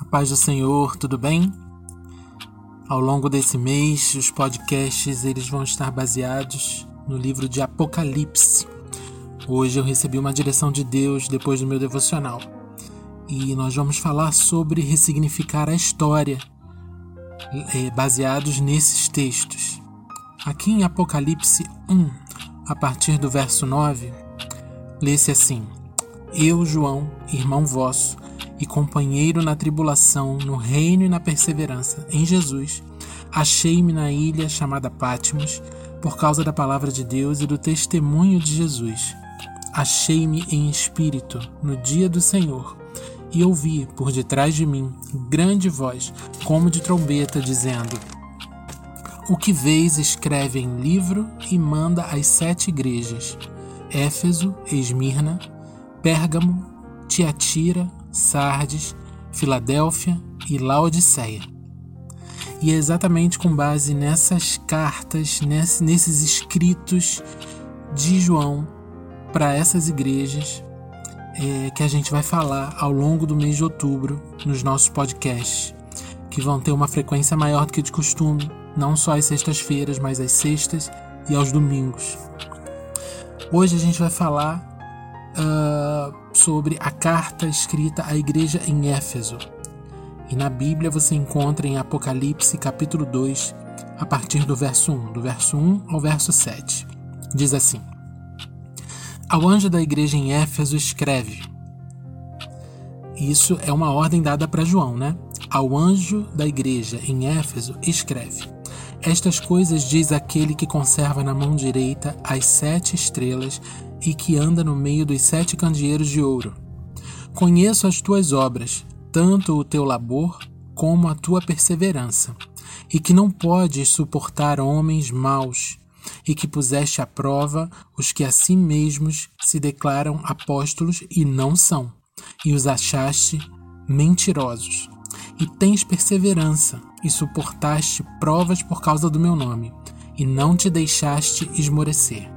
A paz do Senhor, tudo bem? Ao longo desse mês, os podcasts eles vão estar baseados no livro de Apocalipse. Hoje eu recebi uma direção de Deus depois do meu devocional. E nós vamos falar sobre ressignificar a história, é, baseados nesses textos. Aqui em Apocalipse 1, a partir do verso 9, lê-se assim: Eu, João, irmão vosso, e companheiro na tribulação, no reino e na perseverança, em Jesus, achei-me na ilha chamada Pátimos, por causa da palavra de Deus e do testemunho de Jesus. Achei-me em espírito no dia do Senhor, e ouvi por detrás de mim grande voz, como de trombeta, dizendo: O que vês, escreve em livro e manda às sete igrejas: Éfeso, Esmirna, Pérgamo, Tiatira, Sardes, Filadélfia e Laodiceia. E é exatamente com base nessas cartas, nesses escritos de João para essas igrejas é, que a gente vai falar ao longo do mês de outubro nos nossos podcasts, que vão ter uma frequência maior do que de costume, não só às sextas-feiras, mas às sextas e aos domingos. Hoje a gente vai falar uh, sobre a carta escrita à igreja em Éfeso. E na Bíblia você encontra em Apocalipse capítulo 2, a partir do verso 1, do verso 1 ao verso 7. Diz assim: Ao anjo da igreja em Éfeso escreve. Isso é uma ordem dada para João, né? Ao anjo da igreja em Éfeso escreve: Estas coisas diz aquele que conserva na mão direita as sete estrelas e que anda no meio dos sete candeeiros de ouro. Conheço as tuas obras, tanto o teu labor como a tua perseverança, e que não podes suportar homens maus, e que puseste à prova os que a si mesmos se declaram apóstolos e não são, e os achaste mentirosos. E tens perseverança, e suportaste provas por causa do meu nome, e não te deixaste esmorecer.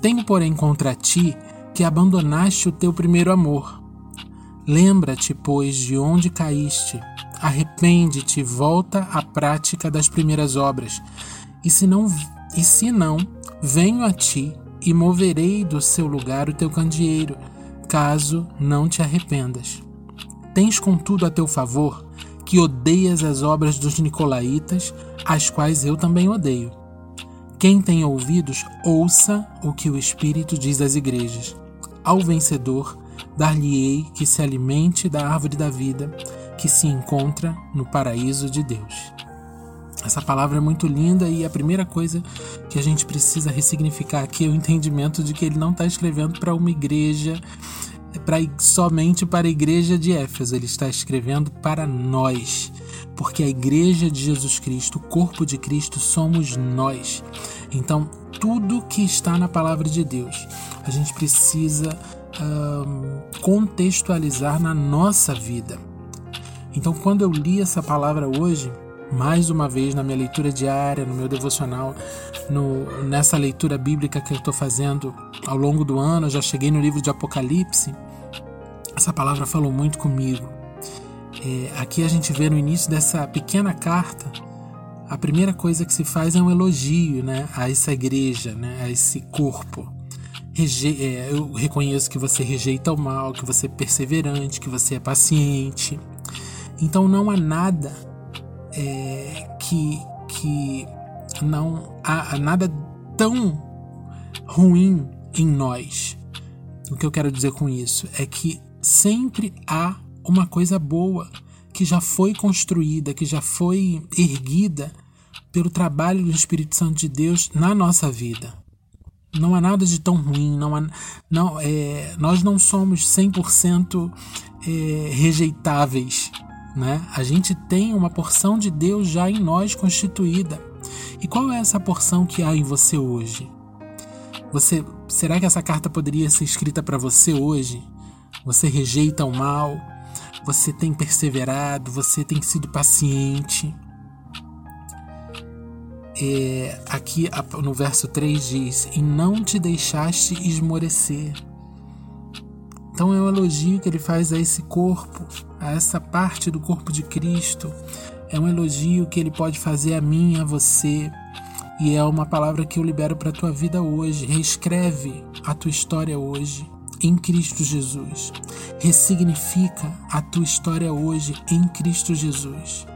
Tenho, porém, contra ti que abandonaste o teu primeiro amor. Lembra-te, pois, de onde caíste. Arrepende-te volta à prática das primeiras obras. E se não, e se não, venho a ti e moverei do seu lugar o teu candeeiro, caso não te arrependas. Tens, contudo, a teu favor que odeias as obras dos nicolaítas, as quais eu também odeio. Quem tem ouvidos, ouça o que o Espírito diz às igrejas. Ao vencedor, dar-lhe-ei que se alimente da árvore da vida, que se encontra no paraíso de Deus. Essa palavra é muito linda e a primeira coisa que a gente precisa ressignificar aqui é o entendimento de que ele não está escrevendo para uma igreja, pra, somente para a igreja de Éfeso, ele está escrevendo para nós porque a igreja de Jesus Cristo, o corpo de Cristo, somos nós. Então, tudo que está na palavra de Deus, a gente precisa um, contextualizar na nossa vida. Então, quando eu li essa palavra hoje, mais uma vez na minha leitura diária, no meu devocional, no, nessa leitura bíblica que eu estou fazendo ao longo do ano, já cheguei no livro de Apocalipse. Essa palavra falou muito comigo. É, aqui a gente vê no início dessa pequena carta, a primeira coisa que se faz é um elogio né, a essa igreja, né, a esse corpo. Reje é, eu reconheço que você rejeita o mal, que você é perseverante, que você é paciente. Então não há nada é, que, que não há nada tão ruim em nós. O que eu quero dizer com isso é que sempre há uma coisa boa que já foi construída, que já foi erguida pelo trabalho do Espírito Santo de Deus na nossa vida. Não há nada de tão ruim, não há, não, é, nós não somos 100% é, rejeitáveis. Né? A gente tem uma porção de Deus já em nós constituída. E qual é essa porção que há em você hoje? Você, será que essa carta poderia ser escrita para você hoje? Você rejeita o mal, você tem perseverado, você tem sido paciente. É, aqui no verso 3 diz: E não te deixaste esmorecer. Então é um elogio que ele faz a esse corpo, a essa parte do corpo de Cristo. É um elogio que ele pode fazer a mim, a você. E é uma palavra que eu libero para a tua vida hoje. Reescreve a tua história hoje em Cristo Jesus. Ressignifica a tua história hoje em Cristo Jesus.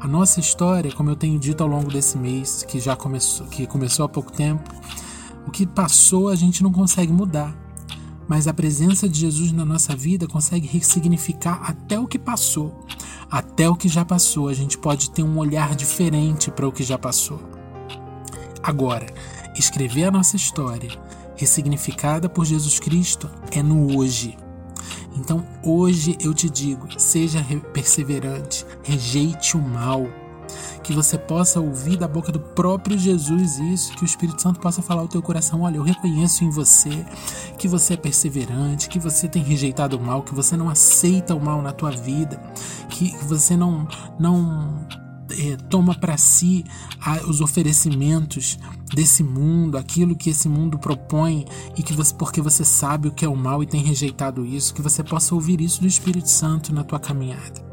A nossa história, como eu tenho dito ao longo desse mês, que já começou, que começou há pouco tempo, o que passou a gente não consegue mudar. Mas a presença de Jesus na nossa vida consegue ressignificar até o que passou, até o que já passou. A gente pode ter um olhar diferente para o que já passou. Agora, escrever a nossa história, ressignificada por Jesus Cristo, é no hoje. Então, hoje eu te digo: seja perseverante, rejeite o mal que você possa ouvir da boca do próprio Jesus isso, que o Espírito Santo possa falar ao teu coração: olha, eu reconheço em você que você é perseverante, que você tem rejeitado o mal, que você não aceita o mal na tua vida, que você não não é, toma para si a, os oferecimentos desse mundo, aquilo que esse mundo propõe e que você, porque você sabe o que é o mal e tem rejeitado isso, que você possa ouvir isso do Espírito Santo na tua caminhada.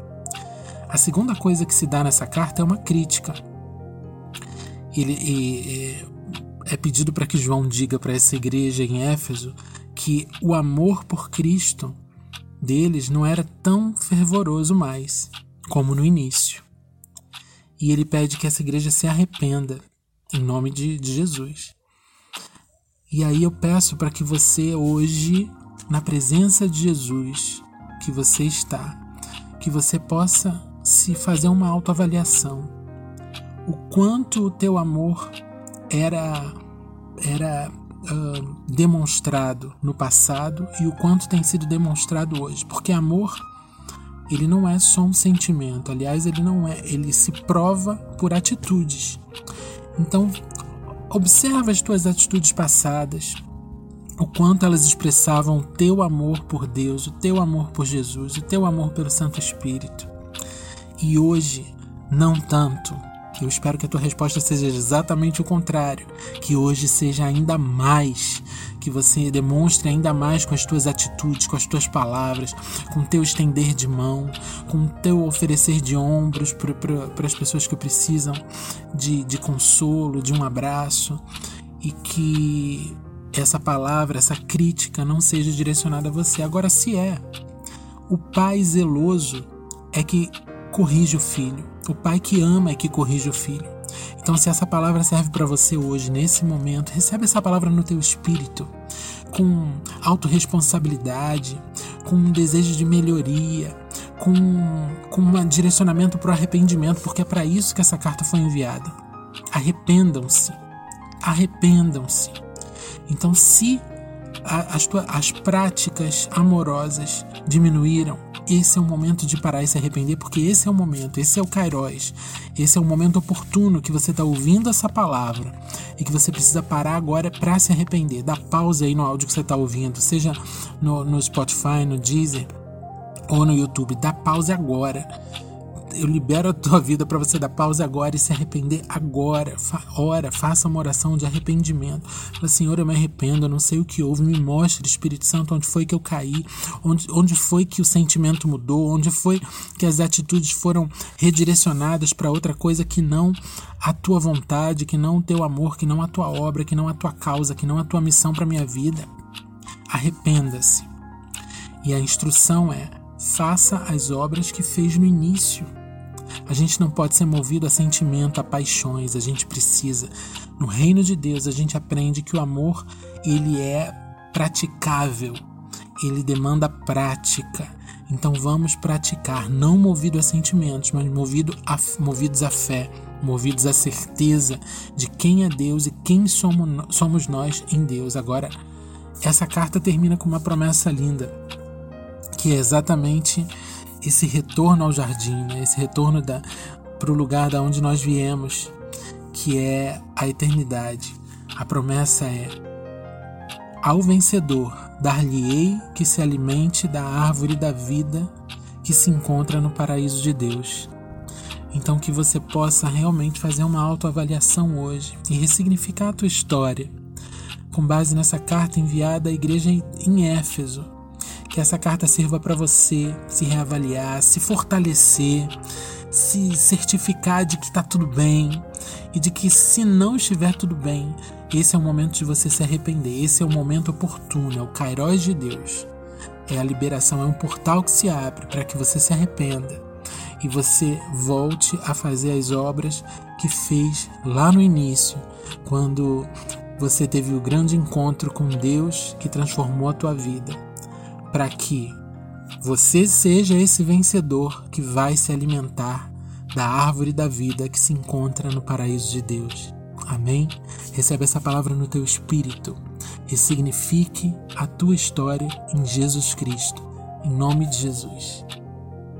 A segunda coisa que se dá nessa carta é uma crítica. Ele, é pedido para que João diga para essa igreja em Éfeso que o amor por Cristo deles não era tão fervoroso mais como no início. E ele pede que essa igreja se arrependa em nome de, de Jesus. E aí eu peço para que você hoje, na presença de Jesus, que você está, que você possa se fazer uma autoavaliação. O quanto o teu amor era era uh, demonstrado no passado e o quanto tem sido demonstrado hoje, porque amor ele não é só um sentimento, aliás, ele não é, ele se prova por atitudes. Então, observa as tuas atitudes passadas, o quanto elas expressavam o teu amor por Deus, o teu amor por Jesus, o teu amor pelo Santo Espírito e hoje não tanto. Eu espero que a tua resposta seja exatamente o contrário, que hoje seja ainda mais, que você demonstre ainda mais com as tuas atitudes, com as tuas palavras, com o teu estender de mão, com o teu oferecer de ombros para as pessoas que precisam de, de consolo, de um abraço, e que essa palavra, essa crítica não seja direcionada a você. Agora, se é, o pai zeloso é que corrige o filho. O pai que ama é que corrige o filho. Então, se essa palavra serve para você hoje, nesse momento, recebe essa palavra no teu espírito, com autorresponsabilidade, com um desejo de melhoria, com, com um direcionamento para o arrependimento, porque é para isso que essa carta foi enviada. Arrependam-se. Arrependam-se. Então, se as, as práticas amorosas diminuíram, esse é o momento de parar e se arrepender, porque esse é o momento, esse é o Kairos, esse é o momento oportuno que você está ouvindo essa palavra e que você precisa parar agora para se arrepender. Dá pausa aí no áudio que você está ouvindo, seja no, no Spotify, no Deezer ou no YouTube. Dá pausa agora eu libero a tua vida para você dar pausa agora e se arrepender agora. Fa ora, faça uma oração de arrependimento. Fala, Senhor, eu me arrependo, eu não sei o que houve. Me mostre, Espírito Santo, onde foi que eu caí, onde, onde foi que o sentimento mudou, onde foi que as atitudes foram redirecionadas para outra coisa que não a tua vontade, que não o teu amor, que não a tua obra, que não a tua causa, que não a tua missão para minha vida. Arrependa-se. E a instrução é: faça as obras que fez no início. A gente não pode ser movido a sentimento, a paixões, a gente precisa. No reino de Deus, a gente aprende que o amor, ele é praticável. Ele demanda prática. Então vamos praticar, não movido a sentimentos, mas movido a, movidos à fé, movidos à certeza de quem é Deus e quem somos, somos nós em Deus. Agora, essa carta termina com uma promessa linda, que é exatamente esse retorno ao jardim, né? esse retorno para o lugar da onde nós viemos, que é a eternidade. A promessa é: ao vencedor dar-lhe-ei que se alimente da árvore da vida que se encontra no paraíso de Deus. Então que você possa realmente fazer uma autoavaliação hoje e ressignificar a tua história com base nessa carta enviada à igreja em Éfeso Que essa carta sirva para você se reavaliar, se fortalecer, se certificar de que está tudo bem e de que se não estiver tudo bem, esse é o momento de você se arrepender. Esse é o momento oportuno, é o Kairos de Deus. É a liberação, é um portal que se abre para que você se arrependa e você volte a fazer as obras que fez lá no início, quando você teve o grande encontro com Deus que transformou a tua vida, para que você seja esse vencedor que vai se alimentar da árvore da vida que se encontra no paraíso de Deus. Amém? Recebe essa palavra no teu espírito. Ressignifique a tua história em Jesus Cristo. Em nome de Jesus.